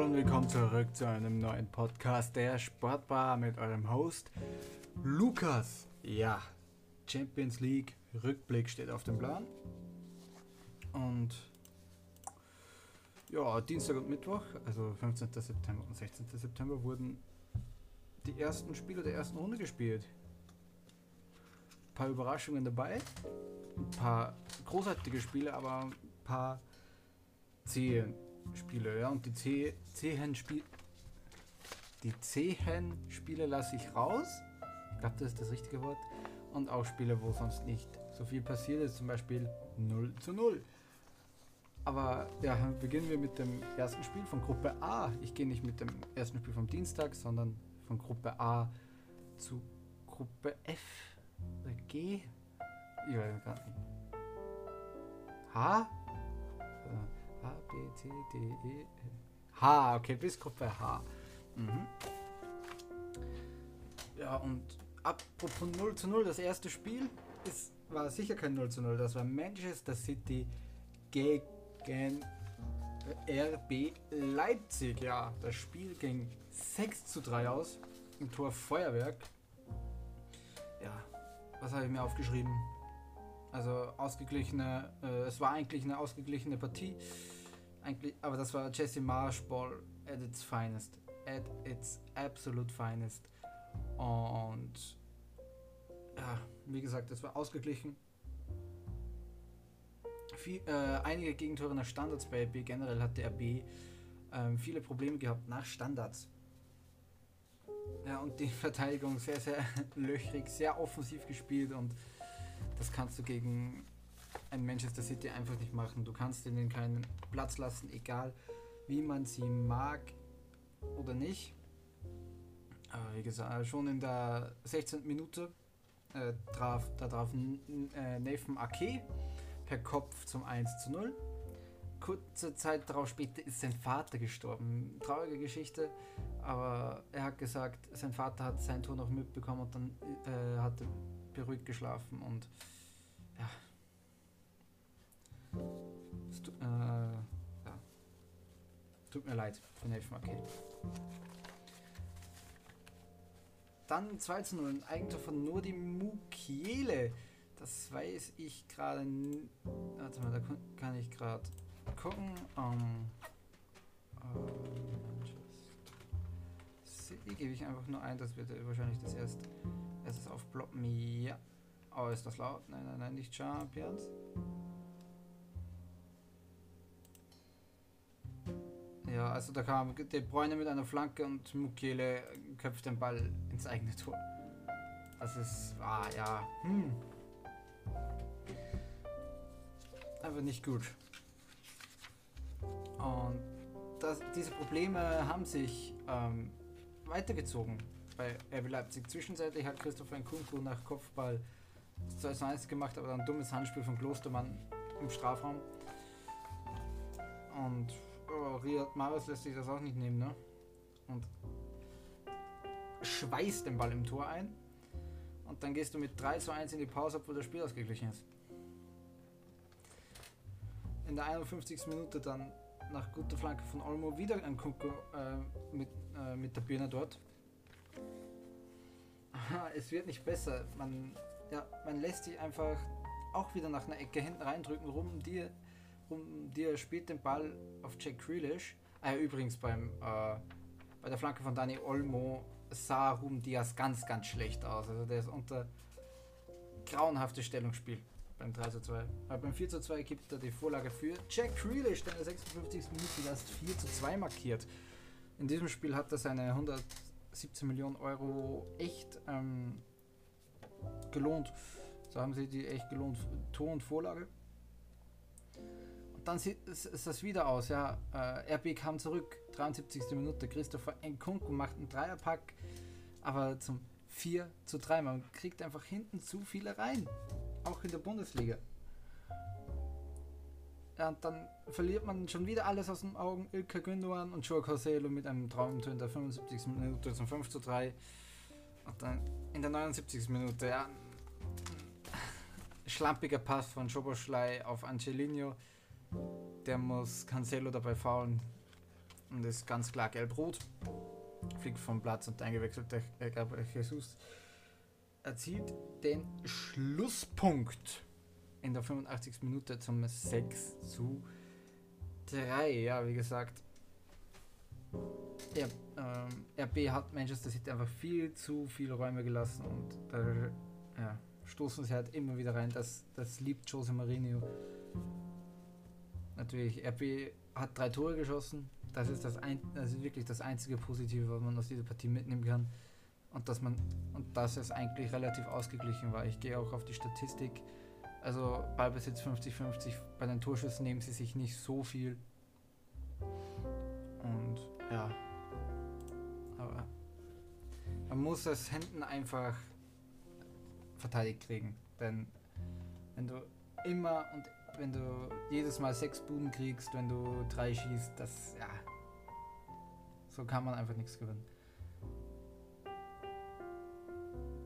Hallo und willkommen zurück zu einem neuen Podcast der Sportbar mit eurem Host Lukas. Ja, Champions League Rückblick steht auf dem Plan. Und ja, Dienstag und Mittwoch, also 15. September und 16. September, wurden die ersten Spiele der ersten Runde gespielt. Ein paar Überraschungen dabei, ein paar großartige Spiele, aber ein paar zähe Spiele, ja, und die zäh- zähen Spiele. Die zähen Spiele lasse ich raus. Ich glaube, das ist das richtige Wort. Und auch Spiele, wo sonst nicht so viel passiert ist, zum Beispiel 0 zu 0. Aber ja, beginnen wir mit dem ersten Spiel von Gruppe A. Ich gehe nicht mit dem ersten Spiel vom Dienstag, sondern von Gruppe A zu Gruppe F oder G. Ich weiß gar nicht. H? Äh, A, B, C, D, E, F. H, okay, bis Gruppe H. Mhm. Ja, und apropos 0 zu 0, das erste Spiel ist, war sicher kein 0 zu 0, das war Manchester City gegen RB Leipzig. Ja, das Spiel ging 6 zu 3 aus im Tor Feuerwerk. Ja, was habe ich mir aufgeschrieben? Also ausgeglichene, äh, es war eigentlich eine ausgeglichene Partie. Eigentlich, aber das war Jesse Marshball at its finest. At its absolute finest. Und ja, wie gesagt, es war ausgeglichen. Viel, äh, einige Gegentore nach Standards bei RB. Generell hatte RB ähm, viele Probleme gehabt nach Standards. Ja, und die Verteidigung sehr, sehr löchrig, sehr offensiv gespielt und das kannst du gegen ein Manchester City einfach nicht machen. Du kannst ihnen keinen Platz lassen, egal wie man sie mag oder nicht. Aber wie gesagt, schon in der 16. Minute äh, traf, da traf äh, Nathan Ake per Kopf zum 1 zu 0. Kurze Zeit darauf später ist sein Vater gestorben. Traurige Geschichte, aber er hat gesagt, sein Vater hat sein Tor noch mitbekommen und dann äh, hat er beruhigt geschlafen und ja. Es tu, äh, ja. Tut mir leid für Nathan Ake. Dann 2 zu 0, ein Eigentor von Nodi Mukiele. Das weiß ich gerade. Warte mal, da kann ich gerade gucken. Ähm, ähm, City gebe ich einfach nur ein, das wird wahrscheinlich das erste erstes aufploppen. Ja. Oh, ist das laut? Nein, nein, nein, nicht Champions. Ja, also da kam De Bruyne mit einer Flanke und Mukiele köpft den Ball ins eigene Tor. Das ist, ah ja, hm. Aber nicht gut. Und das, diese Probleme haben sich ähm, weitergezogen bei RB Leipzig. Zwischenzeitlich hat Christopher Nkunku nach Kopfball 2 zu 1 gemacht, aber dann ein dummes Handspiel von Klostermann im Strafraum. Und oh, Riyad Mahrez lässt sich das auch nicht nehmen, ne? Und schweißt den Ball im Tor ein. Und dann gehst du mit 3 zu 1 in die Pause, obwohl das Spiel ausgeglichen ist. In der 51. Minute dann nach guter Flanke von Olmo wieder ein Kunko äh, mit, äh, mit der Birne dort. Es wird nicht besser. Man, ja, man lässt sich einfach auch wieder nach einer Ecke hinten reindrücken. Rum dir, rum dir spielt den Ball auf Jack Grealish. Ah, ja, übrigens beim äh, bei der Flanke von Dani Olmo sah Ruben Diaz ganz, ganz schlecht aus. Also der ist unter grauenhaftes Stellungsspiel beim 3 zu 2. Aber beim 4 zu 2 gibt er die Vorlage für Jack Grealish, der in der 56. Minute erst 4 zu 2 markiert. In diesem Spiel hat er seine 117 Millionen Euro echt ähm, gelohnt. So haben sie die echt gelohnt. Tor und Vorlage. Und dann sieht es, es das wieder aus. Ja, äh, RB kam zurück, 73. Minute. Christopher Nkunku macht einen Dreierpack, aber zum 4 zu 3. Man kriegt einfach hinten zu viele rein. Auch in der Bundesliga. Ja, und dann verliert man schon wieder alles aus den Augen. Ilka Gündogan und Joao Cancelo mit einem Traumtor in der 75. Minute zum 5 zu 3. Und dann in der 79. Minute, ja, schlampiger Pass von Schoboschlei auf Angelino. Der muss Cancelo dabei faulen. und ist ganz klar gelb-rot. Fliegt vom Platz und eingewechselte äh, Gabriel Jesus erzielt den Schlusspunkt in der 85. Minute zum 6 zu 3. Ja, wie gesagt, R, ähm, RB hat Manchester City einfach viel zu viele Räume gelassen und da ja, stoßen sie halt immer wieder rein. Das, das liebt Jose Mourinho. Natürlich, RB hat drei Tore geschossen. Das ist, das, ein, das ist wirklich das einzige Positive, was man aus dieser Partie mitnehmen kann. Und dass man und dass es eigentlich relativ ausgeglichen war. Ich gehe auch auf die Statistik. Also Ballbesitz 50-50, bei den Torschüssen nehmen sie sich nicht so viel. Und ja. Aber man muss es hinten einfach verteidigt kriegen. Denn wenn du immer und wenn du jedes Mal sechs Buden kriegst, wenn du drei schießt, das ja. So kann man einfach nichts gewinnen.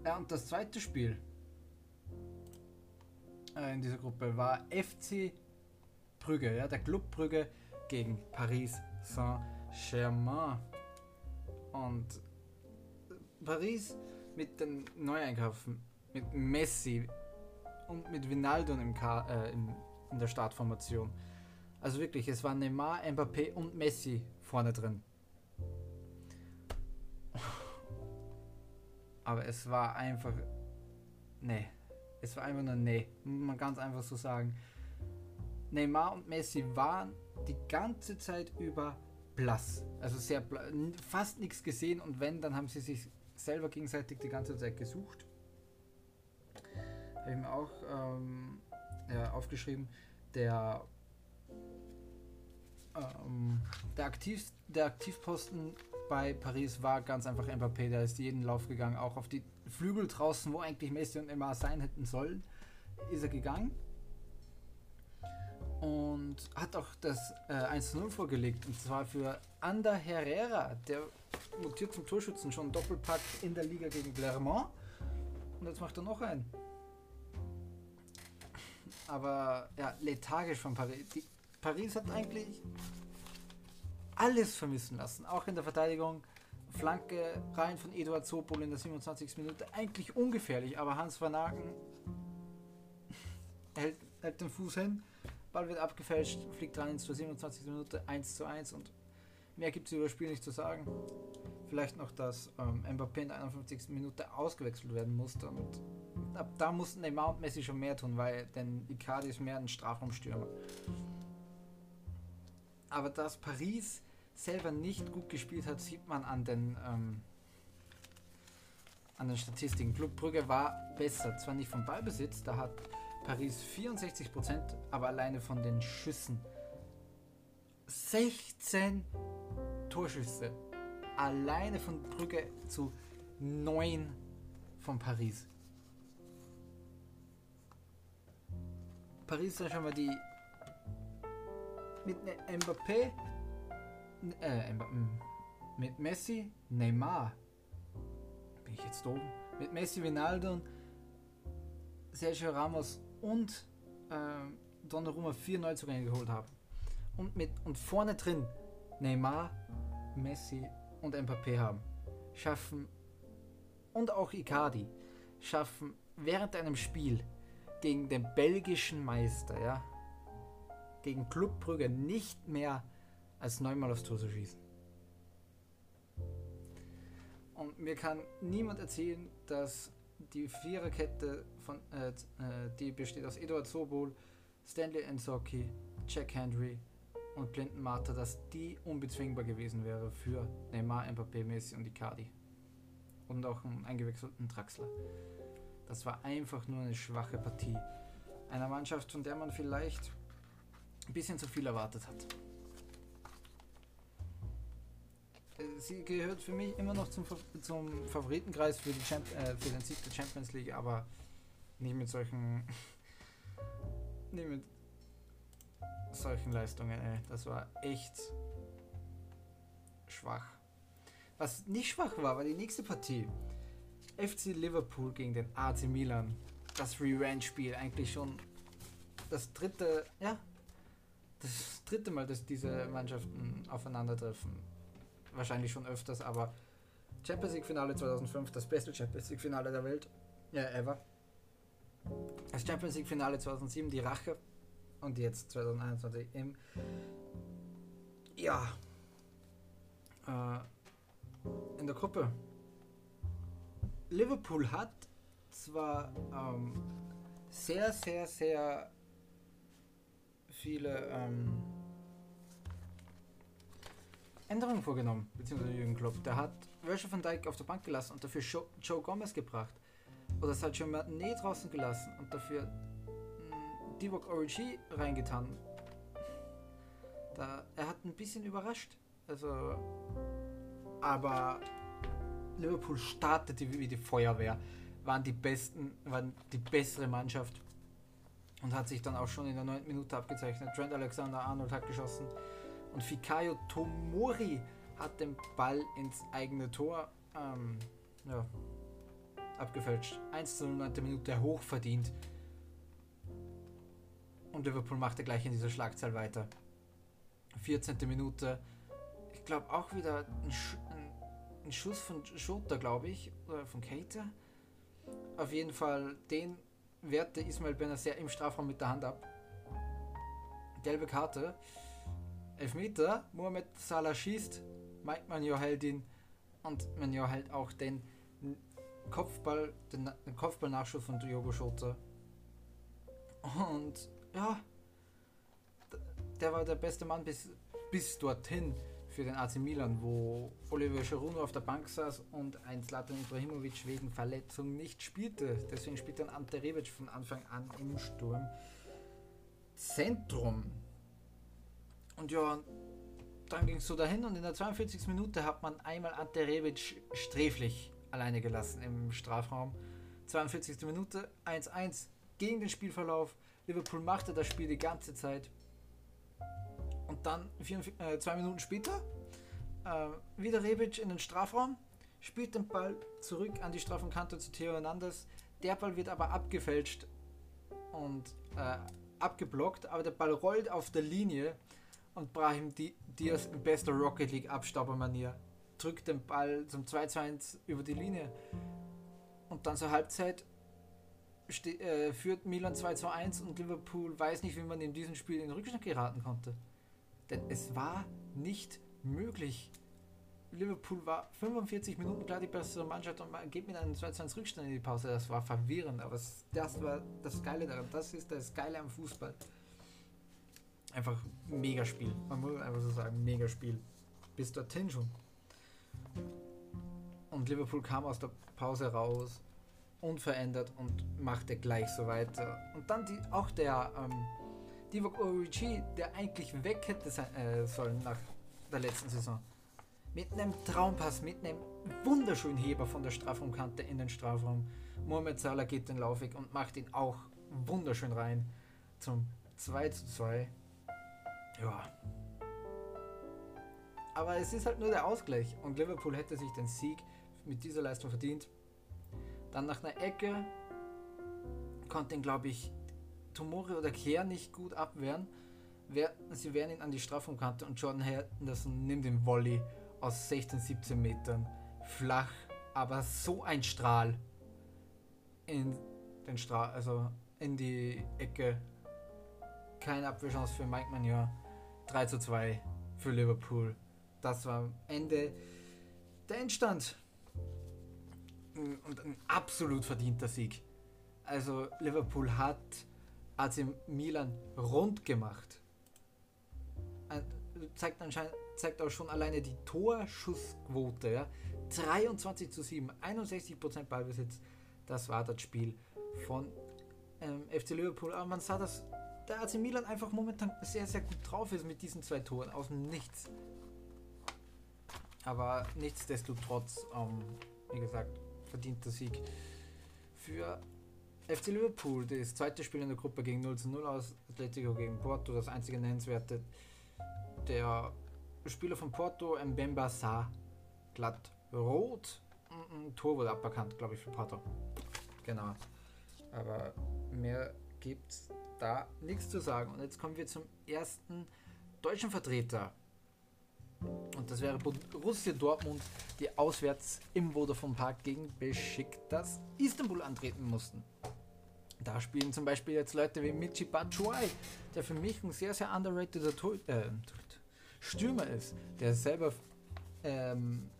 Ja, und das zweite Spiel in dieser Gruppe war FC Brügge, ja, der Club Brügge gegen Paris Saint-Germain. Und Paris mit den Neueinkäufen, mit Messi und mit Vinaldo im äh, im, in der Startformation. Also wirklich, es waren Neymar, Mbappé und Messi vorne drin. Aber es war einfach. Nee. Es war einfach nur nee. Muss man ganz einfach so sagen. Neymar und Messi waren die ganze Zeit über blass. Also sehr blass, fast nichts gesehen und wenn, dann haben sie sich selber gegenseitig die ganze Zeit gesucht. Habe ich mir auch ähm, ja, aufgeschrieben, der, ähm, der, Aktiv, der Aktivposten bei Paris war ganz einfach Mbappé, der ist jeden Lauf gegangen, auch auf die Flügel draußen, wo eigentlich Messi und Neymar sein hätten sollen, ist er gegangen und hat auch das äh, 1-0 vorgelegt und zwar für Ander Herrera, der mutiert zum Torschützen schon Doppelpack in der Liga gegen Clermont und jetzt macht er noch einen. Aber ja, lethargisch von Paris. Die, Paris hat eigentlich alles vermissen lassen, auch in der Verteidigung. Flanke rein von Eduard Sopol in der 27. Minute. Eigentlich ungefährlich, aber Hans van Aken hält, hält den Fuß hin. Ball wird abgefälscht, fliegt rein zur 27. Minute 1 zu 1 und mehr gibt es über das Spiel nicht zu sagen. Vielleicht noch, dass ähm, Mbappé in der 51. Minute ausgewechselt werden musste und ab da mussten Neymar und Messi schon mehr tun, weil denn Icardi ist mehr ein Strafraumstürmer. Aber dass Paris selber nicht gut gespielt hat, sieht man an den, ähm, an den Statistiken. Club Brügge war besser, zwar nicht vom Ballbesitz, da hat Paris 64%, aber alleine von den Schüssen 16 Torschüsse. Alleine von Brügge zu 9 von Paris. Paris ist schon mal die mit ne Mbappé, äh, mit Messi, Neymar, bin ich jetzt oben, mit Messi, Ronaldo, Sergio Ramos und äh, Donnarumma vier Neuzugänge geholt haben. Und, mit, und vorne drin Neymar, Messi und Mbappé haben. Schaffen und auch Icardi schaffen während einem Spiel gegen den belgischen Meister, ja, gegen Club Brügge nicht mehr als neunmal aufs Tor zu schießen. Und mir kann niemand erzählen, dass die Viererkette, von, äh, äh die besteht aus Eduard Sobol, Stanley Ensocki, Jack Henry und Clinton Marta, dass die unbezwingbar gewesen wäre für Neymar, Mbappé, Messi und Icardi. Und auch einen eingewechselten Draxler. Das war einfach nur eine schwache Partie. Einer Mannschaft, von der man vielleicht ein bisschen zu viel erwartet hat. Sie gehört für mich immer noch zum, zum Favoritenkreis für, die Champ äh, für den Sieg der Champions League, aber nicht mit solchen. nicht mit solchen Leistungen, ey. Das war echt schwach. Was nicht schwach war, war die nächste Partie. FC Liverpool gegen den AC Milan. Das Revenge-Spiel eigentlich schon das dritte, ja, das dritte Mal, dass diese Mannschaften aufeinandertreffen. Wahrscheinlich schon öfters, aber Champions League Finale 2005, das beste Champions League Finale der Welt, ja, ever. Das Champions League Finale 2007, die Rache und jetzt 2021 im ja äh, in der Gruppe. Liverpool hat zwar ähm, sehr, sehr, sehr viele ähm, Änderungen vorgenommen, beziehungsweise Jürgen Klopp. Der hat Virgil van Dijk auf der Bank gelassen und dafür Joe, Gomez gebracht. Oder schon Mané draußen gelassen und dafür hm, Divock Origi reingetan. Da, er hat ein bisschen überrascht. Also, aber Liverpool startete wie die Feuerwehr, waren die besten, waren die bessere Mannschaft und hat sich dann auch schon in der 9. Minute abgezeichnet. Trent Alexander Arnold hat geschossen und Fikayo Tomori hat den Ball ins eigene Tor ähm, ja, abgefälscht. 1 zu 9. Minute hochverdient. Und Liverpool machte gleich in dieser Schlagzahl weiter. 14. Minute. Ich glaube auch wieder ein, Sch ein, ein, Schuss von Schota, glaube ich. Oder von Keita. Auf jeden Fall, den wehrte Ismail Benacer im Strafraum mit der Hand ab. Gelbe Karte. Elfmeter. Mohamed Salah schießt. Meint man ja hält ihn. Und ja hält auch den Kopfball, den, den von Diogo Schota. Und ja, der war der beste Mann bis, bis dorthin für den AC Milan, wo Oliver Giroud auf der Bank saß und ein Zlatan Ibrahimovic wegen Verletzung nicht spielte. Deswegen spielt dann Ante Rebic von Anfang an im Sturm Zentrum. Und ja, dann ging es so dahin und in der 42. Minute hat man einmal Ante Rebic sträflich alleine gelassen im Strafraum. 42. Minute 1-1 gegen den Spielverlauf. Liverpool machte das Spiel die ganze Zeit. Und dann vier, äh, zwei Minuten später äh, wieder Rebic in den Strafraum, spielt den Ball zurück an die Strafraumkante zu Theo Hernandez. Der Ball wird aber abgefälscht und äh, abgeblockt, aber der Ball rollt auf der Linie und Brahim Diaz in bester Rocket League Abstaubermanier drückt den Ball zum 2-2-1 über die Linie. Und dann zur Halbzeit äh, führt Milan 2-2-1 und Liverpool weiß nicht, wie man in diesem Spiel in den Rückstand geraten konnte. Denn es war nicht möglich. Liverpool war 45 Minuten klar die bessere Mannschaft und man geht mit einem 2-1 Rückstand in die Pause. Das war verwirrend, aber das war das Geile daran. Das ist das Geile am Fußball. Einfach mega Spiel. Man muss einfach so sagen, mega Spiel. Bis dorthin schon. Und Liverpool kam aus der Pause raus, unverändert und machte gleich so weiter. Und dann die, auch der ähm, Divock Origi, der eigentlich weg hätte sein, äh, sollen nach der letzten Saison. Mit einem Traumpass, mit einem wunderschönen Heber von der Strafraumkante in den Strafraum. Mohamed Salah geht den Laufweg und macht ihn auch wunderschön rein zum 2 zu 2. Ja. Aber es ist halt nur der Ausgleich und Liverpool hätte sich den Sieg mit dieser Leistung verdient. Dann nach einer Ecke konnte ihn, glaube ich, Tomori oder Kehr nicht gut abwehren. Sie wehren ihn an die Strafraumkante und Jordan Henderson nimmt den Volley aus 16, 17 Metern. Flach, aber so ein Strahl in den Strahl, also in die Ecke. Keine Abwehrchance für Mike Magnon. 3 zu 2 für Liverpool. Das war Ende der Endstand. Und ein absolut verdienter Sieg. Also Liverpool hat AC Milan rund gemacht. Zeigt anscheinend zeigt auch schon alleine die Torschussquote. Ja? 23 zu 7, 61% Ballbesitz. Das war das Spiel von ähm, FC Liverpool. Aber man sah, dass der AC Milan einfach momentan sehr, sehr gut drauf ist mit diesen zwei Toren aus dem Nichts. Aber nichtsdestotrotz, ähm, wie gesagt, verdienter Sieg für FC Liverpool, das zweite Spiel in der Gruppe gegen 0 zu 0 aus, Atletico gegen Porto, das einzige nennenswerte. Der Spieler von Porto, Mbemba Sa, glatt rot. Ein Tor wurde aberkannt, glaube ich, für Porto. Genau. Aber mehr gibt da nichts zu sagen. Und jetzt kommen wir zum ersten deutschen Vertreter. Und das wäre Borussia Dortmund, die auswärts im Vodafone Park gegen Besiktas Istanbul antreten mussten. Da spielen zum Beispiel jetzt Leute wie Michi Batshuayi, der für mich ein sehr, sehr underrated äh, Stürmer ist, der selber ähm,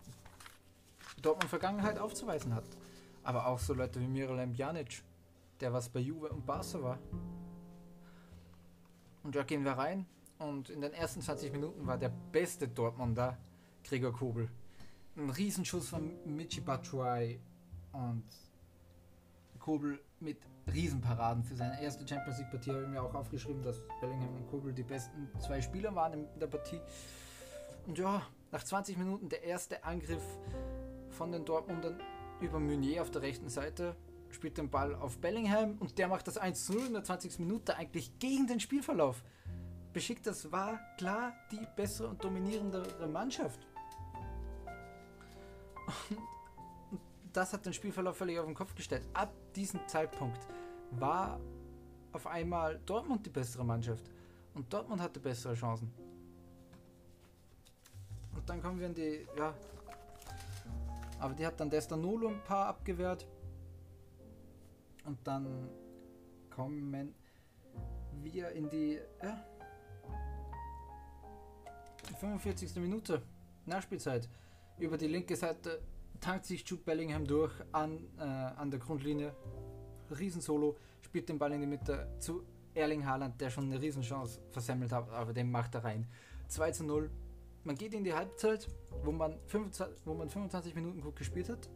Dortmund Vergangenheit aufzuweisen hat. Aber auch so Leute wie Miralem Pjanic, der was bei Juve und Barca war. Und da gehen wir rein. Und in den ersten 20 Minuten war der beste Dortmunder Gregor Kobel. Ein Riesenschuss von Michi Batshuayi und Kobel mit Riesenparaden für seine erste Champions League Partie. Habe ich mir auch aufgeschrieben, dass Bellingham und Kobel die besten zwei Spieler waren in der Partie. Und ja, nach 20 Minuten der erste Angriff von den Dortmundern über Meunier auf der rechten Seite spielt den Ball auf Bellingham und der macht das 1-0 in der 20. Minute eigentlich gegen den Spielverlauf. Beschickt, das war klar die bessere und dominierendere Mannschaft. Und das hat den Spielverlauf völlig auf den Kopf gestellt. Ab diesem Zeitpunkt war auf einmal Dortmund die bessere Mannschaft. Und Dortmund hatte bessere Chancen. Und dann kommen wir in die, ja. Aber die hat dann Destanolo ein paar abgewehrt. Und dann kommen wir in die, ja, 45. Minute, Nachspielzeit. Über die linke Seite tankt sich Jude Bellingham durch an, äh, an der Grundlinie. Riesensolo, spielt den Ball in die Mitte zu Erling Haaland, der schon eine Riesenchance versemmelt hat, aber den macht er rein. 2 zu 0. Man geht in die Halbzeit, wo man, 25, wo man 25 Minuten gut gespielt hat,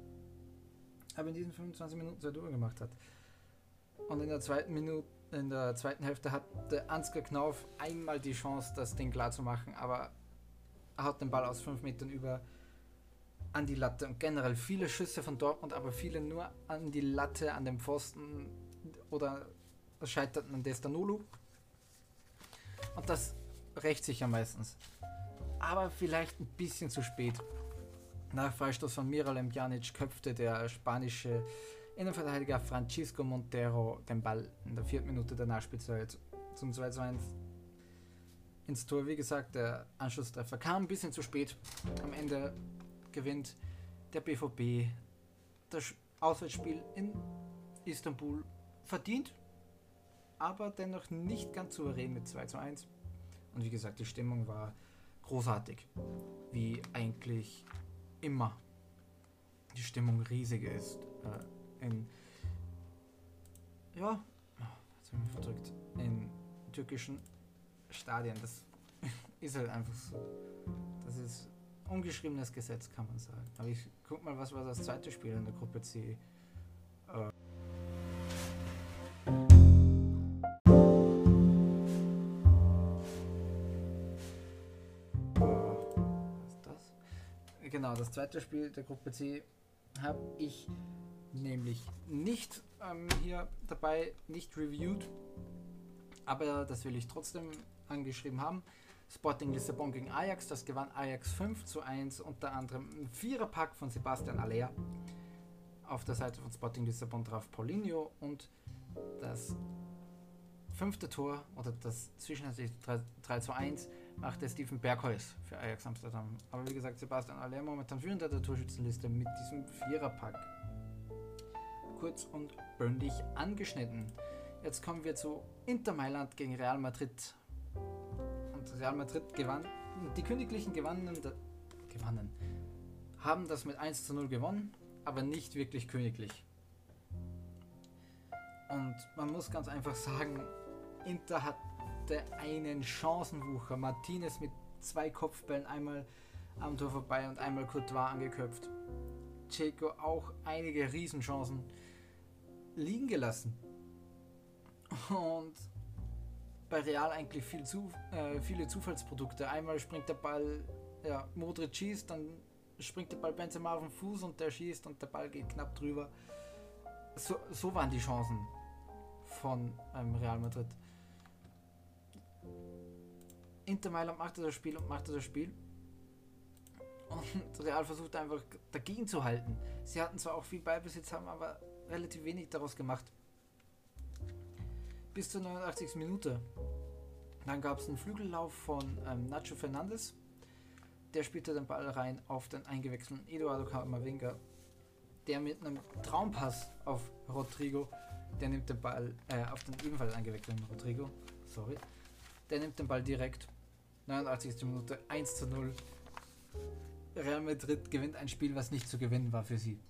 aber in diesen 25 Minuten zwei Tore gemacht hat. Und in der zweiten Minute, in der zweiten Hälfte hatte Ansgar Knauf einmal die Chance, das Ding klar zu machen, aber haut den Ball aus 5 Metern über an die Latte und generell viele Schüsse von Dortmund, aber viele nur an die Latte, an den Pfosten oder scheiterten an Destanulu. Und das rächt sich ja meistens. Aber vielleicht ein bisschen zu spät. Nach Freistoß von Miralem Pjanic köpfte der spanische Innenverteidiger Francisco Montero den Ball in der vierten Minute der Nachspielzeit zum 2 zu 1 ins Tor. Wie gesagt, der Anschlusstreffer kam ein bisschen zu spät. Am Ende gewinnt der BVB das Auswärtsspiel in Istanbul verdient, aber dennoch nicht ganz souverän mit 2 zu 1. Und wie gesagt, die Stimmung war großartig, wie eigentlich immer die Stimmung riesig ist. Äh, in, ja, jetzt bin ich verdrückt, in türkischen Stadien. Das ist halt einfach so. Das ist ungeschriebenes Gesetz, kann man sagen. Aber ich guck mal, was war das zweite Spiel in der Gruppe C. Äh Genau, das zweite Spiel der Gruppe C habe ich nämlich nicht ähm, hier dabei, nicht reviewed, aber das will ich trotzdem angeschrieben haben. Sporting Lissabon gegen Ajax, das gewann Ajax 5 zu 1, unter anderem ein Viererpack von Sebastian Aller. Auf der Seite von Sporting Lissabon traf Paulinho und das fünfte Tor oder das zwischenzeitliche 3, 3 zu 1 machte Steven Berghuis für Ajax Amsterdam. Aber wie gesagt, Sebastian Aller momentan führender der Torschützenliste mit diesem Viererpack. Kurz und bündig angeschnitten. Jetzt kommen wir zu Inter Mailand gegen Real Madrid. Real Madrid gewann. Die Königlichen gewannen, gewannen, haben das mit 1 zu 0 gewonnen, aber nicht wirklich königlich. Und man muss ganz einfach sagen, Inter hatte einen Chancenwucher. Martinez mit zwei Kopfbällen, einmal am Tor vorbei und einmal Courtois angeköpft. Checo auch einige Riesenchancen liegen gelassen. Und bei Real eigentlich viel zu, äh, viele Zufallsprodukte. Einmal springt der Ball, ja, Modric schießt, dann springt der Ball Benzema auf den Fuß und der schießt und der Ball geht knapp drüber. So, so waren die Chancen von ähm, Real Madrid. Inter Mailand machte das Spiel und machte das Spiel. Und Real versucht einfach dagegen zu halten. Sie hatten zwar auch viel Ballbesitz, haben aber relativ wenig daraus gemacht bis zur 89. Minute. Dann gab es einen Flügellauf von ähm, Nacho Fernandes. Der spielte den Ball rein auf den eingewechselten Eduardo Camavinga. Der mit einem Traumpass auf Rodrigo, der nimmt den Ball, äh, auf den ebenfalls eingewechselten Rodrigo, sorry, der nimmt den Ball direkt. 89. Minute 1 zu 0. Real Madrid gewinnt ein Spiel, was nicht zu gewinnen war für sie.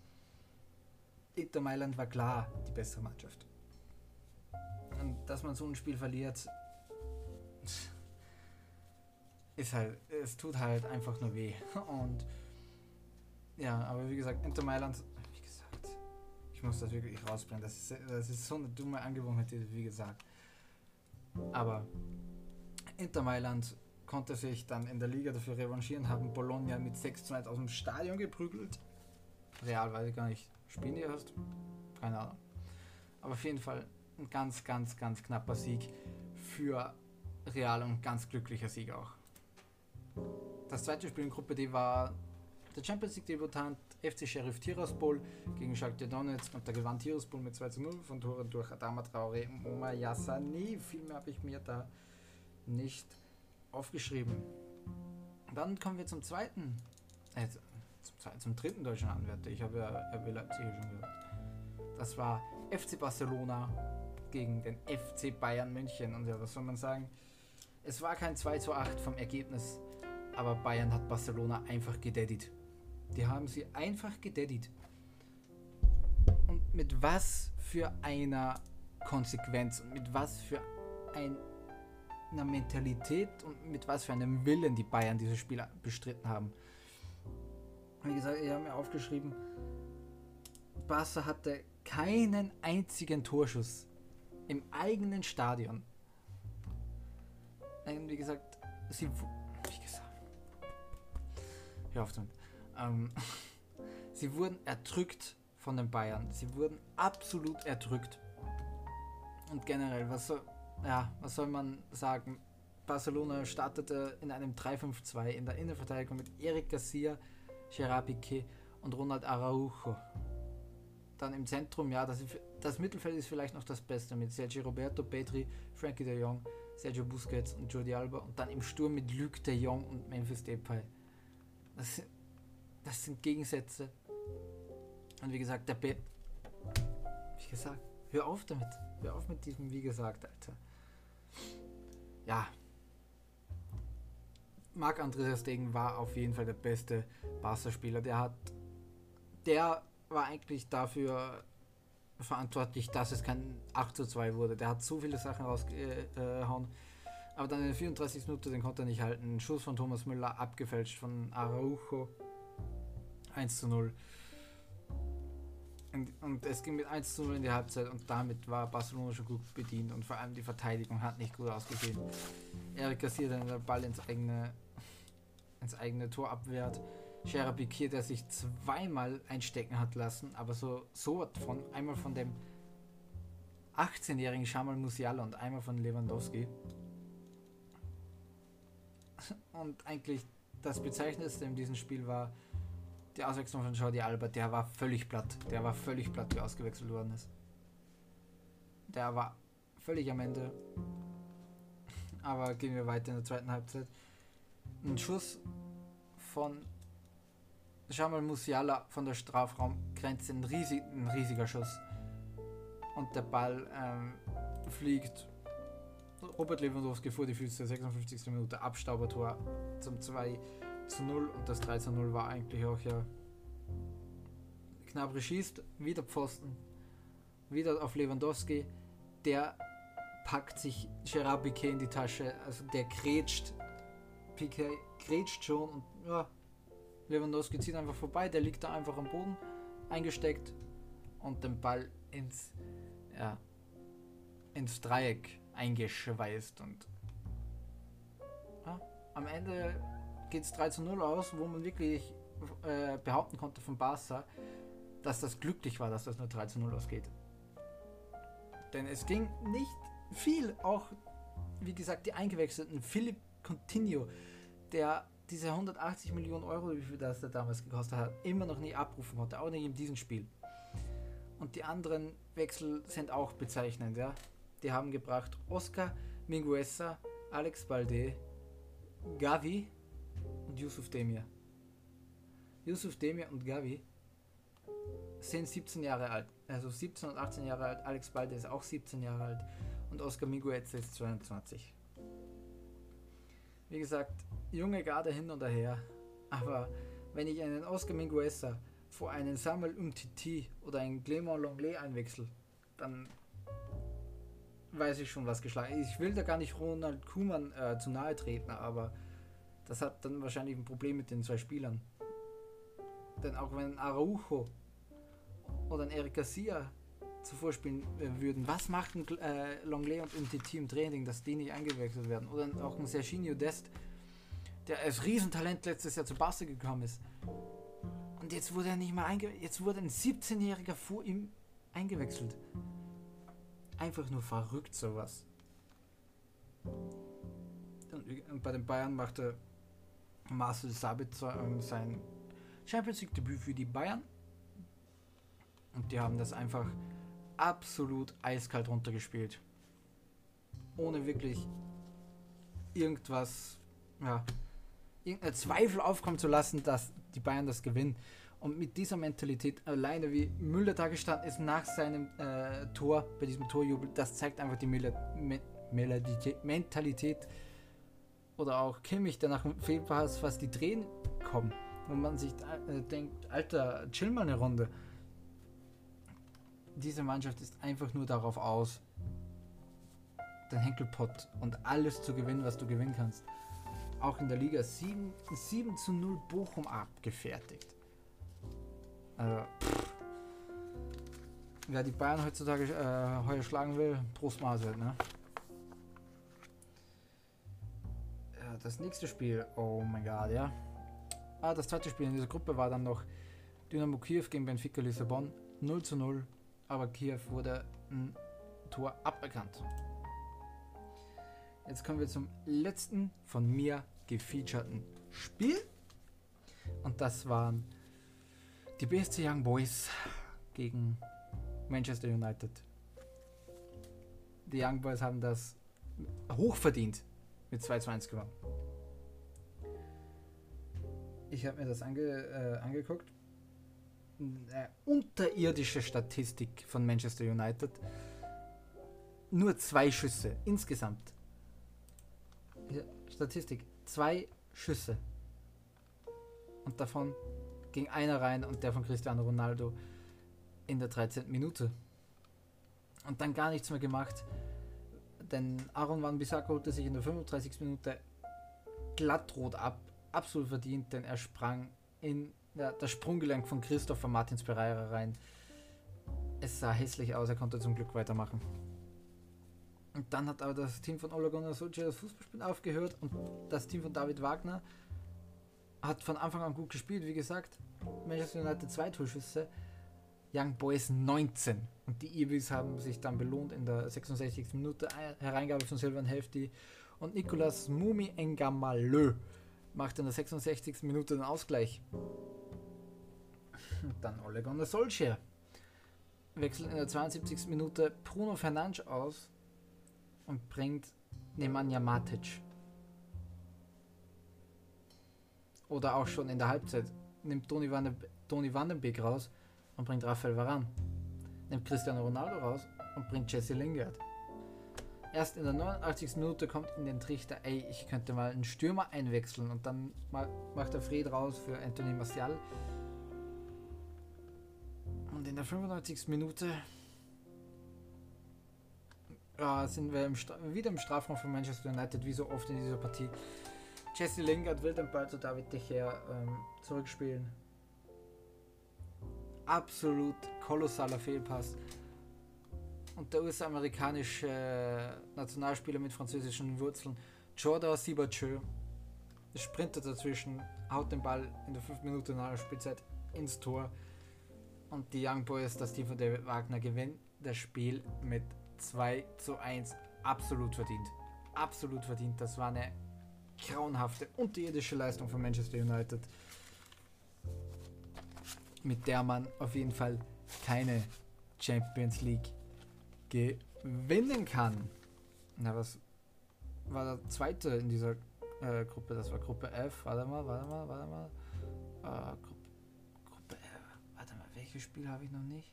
Inter Mailand war klar die bessere Mannschaft. Und dass man so ein Spiel verliert, ist halt, es tut halt einfach nur weh. Und ja, aber wie gesagt, Inter Mailand, wie gesagt, ich muss das wirklich rausbringen. Das ist, das ist so eine dumme Angewohnheit, wie gesagt. Aber Inter Mailand konnte sich dann in der Liga dafür revanchieren, haben Bologna mit 6 zu 1 aus dem Stadion geprügelt. Real weiß ich gar nicht. Spielen die erst? Keine Ahnung. Aber auf jeden Fall ein ganz, ganz, ganz knapper Sieg für Real und ganz glücklicher Sieg auch. Das zweite Spiel in Gruppe D war der Champions League Debutant FC Sheriff Tiraspol gegen Schalke Donetsk und da gewann Tiraspol mit 2 zu 0 von Toren durch Adama Traore und Omar Yassani. Viel mehr habe ich mir da nicht aufgeschrieben. Dann kommen wir zum zweiten, äh, zum, dritten deutschen Anwärter. Ich habe ja RB Leipzig schon gehört. Das war FC Barcelona gegen den FC Bayern München. Und ja, was soll man sagen? Es war kein 2 zu 8 vom Ergebnis, aber Bayern hat Barcelona einfach gededit. Die haben sie einfach gededit. Und mit was für einer Konsequenz und mit was für ein, einer Mentalität und mit was für einem Willen die Bayern dieses Spiel bestritten haben. Wie gesagt, ich habe mir aufgeschrieben, Barca hatte keinen einzigen Torschuss im eigenen Stadion. Wie gesagt, sie. Wie gesagt. Hör auf damit. Ähm, sie wurden erdrückt von den Bayern. Sie wurden absolut erdrückt. Und generell, was soll, ja, was soll man sagen? Barcelona startete in einem 3-5-2 in der Innenverteidigung mit Eric Garcia, Gerard Piquet und Ronald Araujo. Dann im Zentrum, ja, das, das Mittelfeld ist vielleicht noch das Beste mit Sergio Roberto, Petri, Frankie de Jong, Sergio Busquets und Jordi Alba und dann im Sturm mit Luc de Jong und Memphis Depay. Das, das sind Gegensätze. Und wie gesagt, der Be Wie gesagt, hör auf damit. Hör auf mit diesem, wie gesagt, Alter. Ja. Marc-André Stegen war auf jeden Fall der beste Barca-Spieler. Der hat. Der war eigentlich dafür verantwortlich, dass es kein 8 zu 2 wurde. Der hat so viele Sachen rausgehauen. Aber dann in der 34. Minute, den konnte er nicht halten. Ein Schuss von Thomas Müller, abgefälscht von Araujo. 1 zu 0. Und, und, es ging mit 1 zu 0 in die Halbzeit und damit war Barcelona schon gut bedient und vor allem die Verteidigung hat nicht gut ausgesehen. Eric kassiert dann den Ball ins eigene, ins eigene Tor abwehrt. Gerard Piquet, der sich zweimal einstecken hat lassen, aber so, so von einmal von dem 18-jährigen Shamal Musiala und einmal von Lewandowski. Und eigentlich das Bezeichnendste in diesem Spiel war die Auswechslung von Jordi Alba. Der war völlig platt. Der war völlig platt, wie ausgewechselt worden ist. Der war völlig am Ende. Aber gehen wir weiter in der zweiten Halbzeit. Ein Schuss von Jamal Musiala von der Strafraumgrenze ein, riesig, ein riesiger Schuss. Und der Ball ähm, fliegt. Robert Lewandowski vor die Füße, 56. Minute, Abstaubertor zum 2 zu 0 und das 3 zu 0 war eigentlich auch ja. Knabri schießt, wieder Pfosten, wieder auf Lewandowski, der packt sich Gerard Piquet in die Tasche, also der grätscht, Piquet grätscht schon und ja, Lewandowski zieht einfach vorbei, der liegt da einfach am Boden eingesteckt und den Ball ins, ja, ins Dreieck eingeschweißt und ja, am Ende geht es 3 zu 0 aus, wo man wirklich äh, behaupten konnte von Barca, dass das glücklich war, dass das nur 3 zu 0 ausgeht. Denn es ging nicht viel, auch wie gesagt, die eingewechselten Philipp Coutinho, der diese 180 Millionen Euro, wie viel das der damals gekostet hat, immer noch nie abrufen konnte, auch nicht in diesem Spiel. Und die anderen Wechsel sind auch bezeichnend, ja. Die haben gebracht Oscar Minguesa, Alex Balde, Gavi und Yusuf Demir. Yusuf Demir und Gavi sind 17 Jahre alt. Also 17 und 18 Jahre alt. Alex Balde ist auch 17 Jahre alt. Und Oscar Mingueza ist 22. Wie gesagt, junge Garde hin und her. Aber wenn ich einen Oscar Mingueza vor einen Samuel Umtiti oder einen Clément Longley einwechsel, dann weiß ich schon, was geschlagen ist. Ich will da gar nicht Ronald Kuhmann äh, zu nahe treten, aber das hat dann wahrscheinlich ein Problem mit den zwei Spielern. Denn auch wenn Araujo oder ein Eric Garcia zuvor spielen äh, würden, was macht ein äh, Longley und Umtiti im Training, dass die nicht eingewechselt werden? Oder auch ein Serginho Dest, der als Riesentalent letztes Jahr zu Barca gekommen ist. Und jetzt wurde er nicht mal eingewechselt. Jetzt wurde ein 17-Jähriger vor ihm eingewechselt. Einfach nur verrückt sowas. Und bei den Bayern machte Marcel Sabitzer ähm, sein Champions League Debüt für die Bayern. Und die haben das einfach absolut eiskalt runtergespielt. Ohne wirklich irgendwas, ja, irgendeinen Zweifel aufkommen zu lassen, dass die Bayern das gewinnen. Und mit dieser Mentalität, alleine wie Müller da gestanden ist nach seinem äh, Tor, bei diesem Torjubel, das zeigt einfach die Mel Me Mentalität. Oder auch Kimmich, der nach dem Fehlpass fast die Tränen kommen. Wenn man sich äh, denkt, Alter, chill mal eine Runde. Diese Mannschaft ist einfach nur darauf aus, den Henkelpott und alles zu gewinnen, was du gewinnen kannst. Auch in der Liga 7, 7 zu 0 Bochum abgefertigt. Also, wer die Bayern heutzutage äh, heuer schlagen will, Prost Mahlzeit, ne? Das nächste Spiel, oh mein Gott, ja. Ah, das zweite Spiel in dieser Gruppe war dann noch Dynamo Kiew gegen Benfica Lissabon 0 zu 0, aber Kiew wurde ein Tor aberkannt. Jetzt kommen wir zum letzten von mir gefeaturten Spiel. Und das waren die BSC Young Boys gegen Manchester United. Die Young Boys haben das hochverdient mit 2 zu 1 gewonnen. Ich habe mir das ange, äh, angeguckt. Unterirdische Statistik von Manchester United. Nur zwei Schüsse insgesamt. Statistik. Zwei Schüsse. Und davon ging einer rein und der von Cristiano Ronaldo in der 13. Minute. Und dann gar nichts mehr gemacht. Denn Aaron Van Bissaka holte sich in der 35. Minute glattrot ab. Absolut verdient, denn er sprang in ja, das Sprunggelenk von Christopher Martins Pereira rein. Es sah hässlich aus, er konnte zum Glück weitermachen. Und dann hat aber das Team von Gunnar Solskjaer das Fußballspielen aufgehört und das Team von David Wagner hat von Anfang an gut gespielt, wie gesagt. Manchester United zwei Torschüsse, Young Boys 19. Und die Ibis haben sich dann belohnt in der 66. Minute. Hereingabe von Silvan Hefti und Nicolas Mumi Engamalö macht in der 66. Minute den Ausgleich. Dann Ole Gunnar Solskjaer wechselt in der 72. Minute Bruno Fernandes aus und bringt Nemanja Matic. Oder auch schon in der Halbzeit nimmt Toni, Van Toni Vandenbeek raus und bringt Rafael Varan. Nimmt Cristiano Ronaldo raus und bringt Jesse Lingard. Erst in der 89. Minute kommt in den Trichter, ey, ich könnte mal einen Stürmer einwechseln und dann macht er Fred raus für Anthony Martial. Der 95. Minute ja, sind wir im wieder im Strafraum von Manchester United, wie so oft in dieser Partie. Jesse Lingard will den Ball zu David De Gea ähm, zurückspielen. Absolut kolossaler Fehlpass. Und der US-amerikanische Nationalspieler mit französischen Wurzeln, Jordan Sibachö, sprintet dazwischen, haut den Ball in der 5 Minuten nach der Spielzeit ins Tor. Und die Young Boys, das Team von David Wagner, gewinnt das Spiel mit 2 zu 1 absolut verdient. Absolut verdient. Das war eine grauenhafte, unterirdische Leistung von Manchester United, mit der man auf jeden Fall keine Champions League gewinnen kann. Na, was war der zweite in dieser äh, Gruppe? Das war Gruppe F. Warte mal, warte mal, warte mal. Äh, Gruppe. Welches Spiel habe ich noch nicht?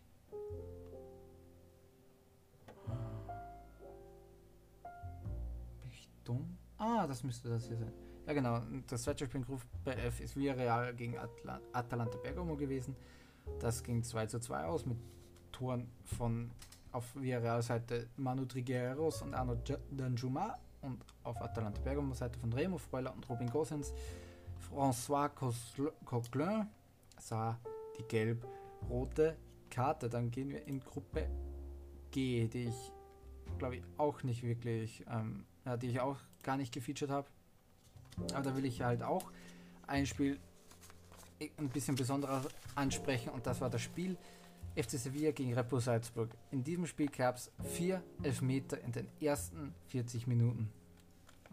Bin ich dumm? Ah, das müsste das hier sein. Ja genau, das zweite Spiel in Gruppe F ist Villarreal gegen Atla Atalanta Bergamo gewesen. Das ging 2 zu 2 aus mit Toren von auf Villarreal-Seite Manu Trigueros und Arno Danjuma und auf Atalanta Bergamo-Seite von Remo Freuler und Robin Gosens. François Coquelin sah die gelb-rote Karte. Dann gehen wir in Gruppe G, die ich glaube ich auch nicht wirklich, ähm, ja, die ich auch gar nicht gefeatured habe. Aber da will ich halt auch ein Spiel ein bisschen besonderer ansprechen und das war das Spiel FC Sevilla gegen Repo Salzburg. In diesem Spiel gab es vier Elfmeter in den ersten 40 Minuten.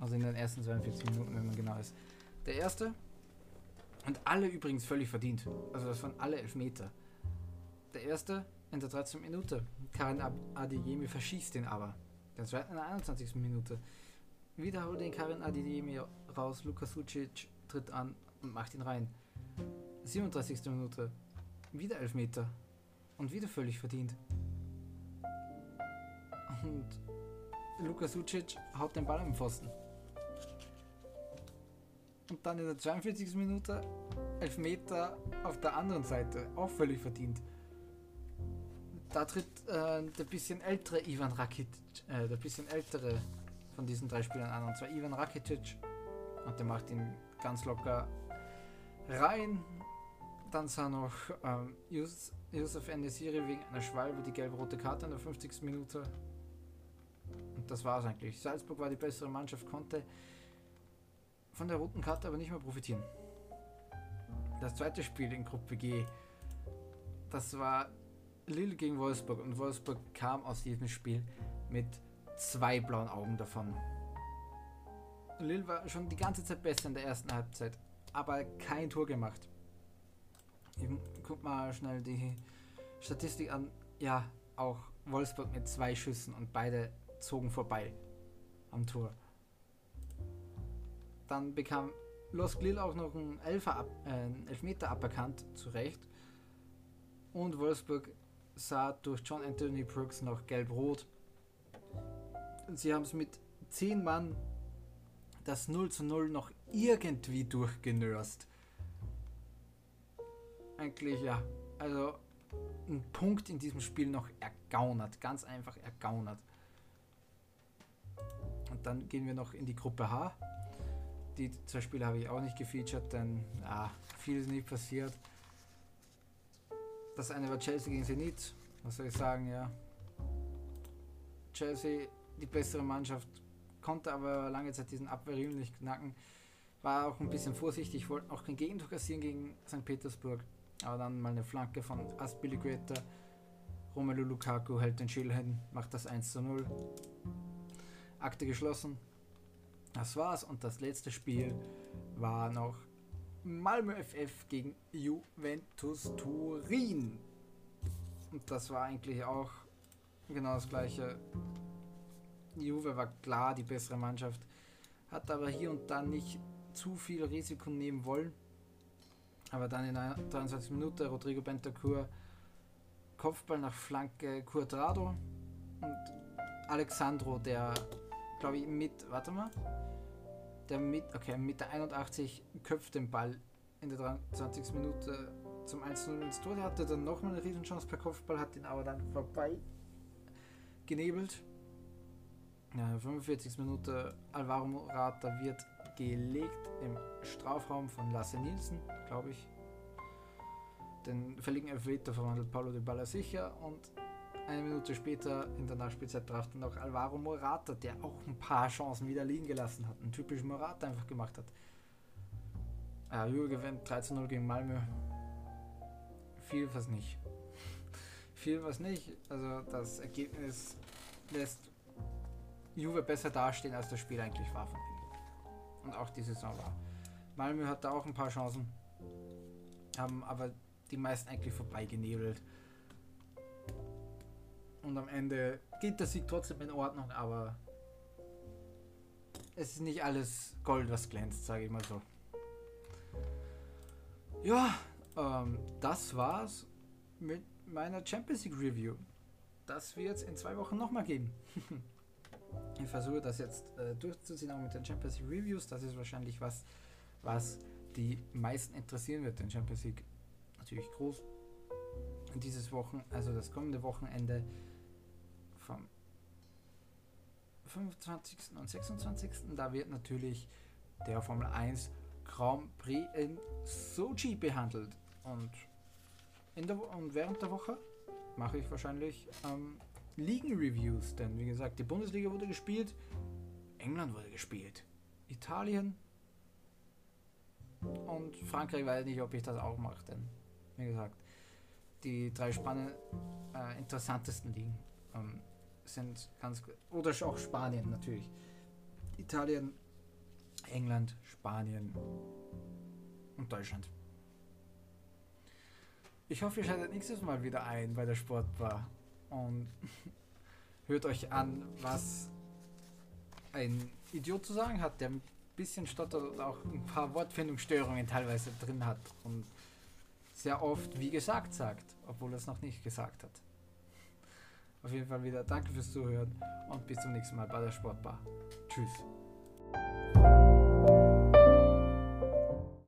Also in den ersten 42 Minuten, wenn man genau ist. Der erste und alle übrigens völlig verdient. Also das waren alle Elfmeter. Der erste in der 13. Minute. Karin Adeyemi verschießt den aber. Der zweite in der 21. Minute. Wieder holt den Karin Adeyemi raus. Lukas Sucic tritt an und macht ihn rein. 37. Minute. Wieder Elfmeter. Und wieder völlig verdient. Und Lukas Sucic haut den Ball am Pfosten. Und dann in der 42. Minute Elfmeter auf der anderen Seite. Auch völlig verdient. Da tritt äh, der bisschen ältere Ivan Rakitic, äh, der bisschen ältere von diesen drei Spielern an. Und zwar Ivan Rakitic. Und der macht ihn ganz locker rein. Dann sah noch ähm, Yus wegen einer Schwalbe die gelb-rote Karte in der 50. Minute. Und das war es eigentlich. Salzburg war die bessere Mannschaft, konnte von der roten Karte aber nicht mehr profitieren. Das zweite Spiel in Gruppe G, das war Lille gegen Wolfsburg und Wolfsburg kam aus diesem Spiel mit zwei blauen Augen davon. Lille war schon die ganze Zeit besser in der ersten Halbzeit, aber kein Tor gemacht. Ich guck mal schnell die Statistik an. Ja, auch Wolfsburg mit zwei Schüssen und beide zogen vorbei am Tor. Dann bekam Los Lille auch noch einen, Elfer ab, äh, Elfmeter aberkannt, zu Recht. Und Wolfsburg sah durch John Anthony Brooks noch gelb-rot. Sie haben es mit 10 Mann das 0 zu 0 noch irgendwie durchgenörst. Eigentlich ja, also ein Punkt in diesem Spiel noch ergaunert, ganz einfach ergaunert. Und dann gehen wir noch in die Gruppe H. Die zwei Spiele habe ich auch nicht gefeatured, denn ja, viel ist nicht passiert. Das eine war Chelsea gegen Zenit. Was soll ich sagen, ja. Chelsea, die bessere Mannschaft, konnte aber lange Zeit diesen Abwehrriemen nicht knacken. War auch ein bisschen vorsichtig, wollte auch kein Gegentor kassieren gegen St. Petersburg. Aber dann mal eine Flanke von Aspilicueta. Romelu Lukaku hält den Schild hin, macht das 1 zu 0. Akte geschlossen. Das war's. Und das letzte Spiel war noch Malmö FF gegen Juventus Turin. Und das war eigentlich auch genau das gleiche. Juve war klar die bessere Mannschaft, hat aber hier und da nicht zu viel Risiko nehmen wollen. Aber dann in der 23 Minute Rodrigo Bentancur Kopfball nach Flanke Quadrado und Alexandro, der glaube ich mit, warte mal, der mit, okay, mit der 81 köpft den Ball in der 23. Minute zum 1-0 ins Tor. Der hatte dann nochmal eine Riesenchance per Kopfball, hat ihn aber dann vorbei genebelt. Ja, 45. Minute Alvaro Morata wird gelegt im Strafraum von Lasse Nielsen, glaube ich. Den völligen Elfmeter verwandelt Paulo de Balla sicher und eine Minute später in der Nachspielzeit traf dann noch Alvaro Morata, der auch ein paar Chancen wieder liegen gelassen hat. Ein typisch Morata einfach gemacht hat. Ja, Juve gewinnt 13-0 gegen Malmö. Viel was nicht. Viel was nicht. Also das Ergebnis lässt Juve besser dastehen, als das Spiel eigentlich war von ihnen. Und auch die Saison war. Malmö hatte auch ein paar Chancen. Haben aber die meisten eigentlich vorbeigenebelt. Und am Ende geht der Sieg trotzdem in Ordnung, aber es ist nicht alles Gold, was glänzt, sage ich mal so. Ja, ähm, das war's mit meiner Champions League Review. Das wird es in zwei Wochen nochmal geben. ich versuche das jetzt äh, durchzuziehen, auch mit den Champions League Reviews. Das ist wahrscheinlich was, was die meisten interessieren wird. Den Champions League natürlich groß. Dieses Wochen, also das kommende Wochenende vom 25. und 26. Da wird natürlich der Formel 1 Grand Prix in Sochi behandelt. Und, in der, und während der Woche mache ich wahrscheinlich ähm, Ligen-Reviews, denn wie gesagt, die Bundesliga wurde gespielt, England wurde gespielt, Italien und Frankreich weiß nicht, ob ich das auch mache, denn wie gesagt, die drei spannend äh, interessantesten Ligen ähm, sind ganz oder auch Spanien natürlich. Italien, England, Spanien und Deutschland. Ich hoffe, ihr schaltet nächstes Mal wieder ein bei der Sportbar und hört euch an, was ein Idiot zu sagen hat, der ein bisschen stottert und auch ein paar Wortfindungsstörungen teilweise drin hat und sehr oft wie gesagt sagt, obwohl er es noch nicht gesagt hat auf jeden Fall wieder danke fürs Zuhören und bis zum nächsten Mal bei der Sportbar. Tschüss.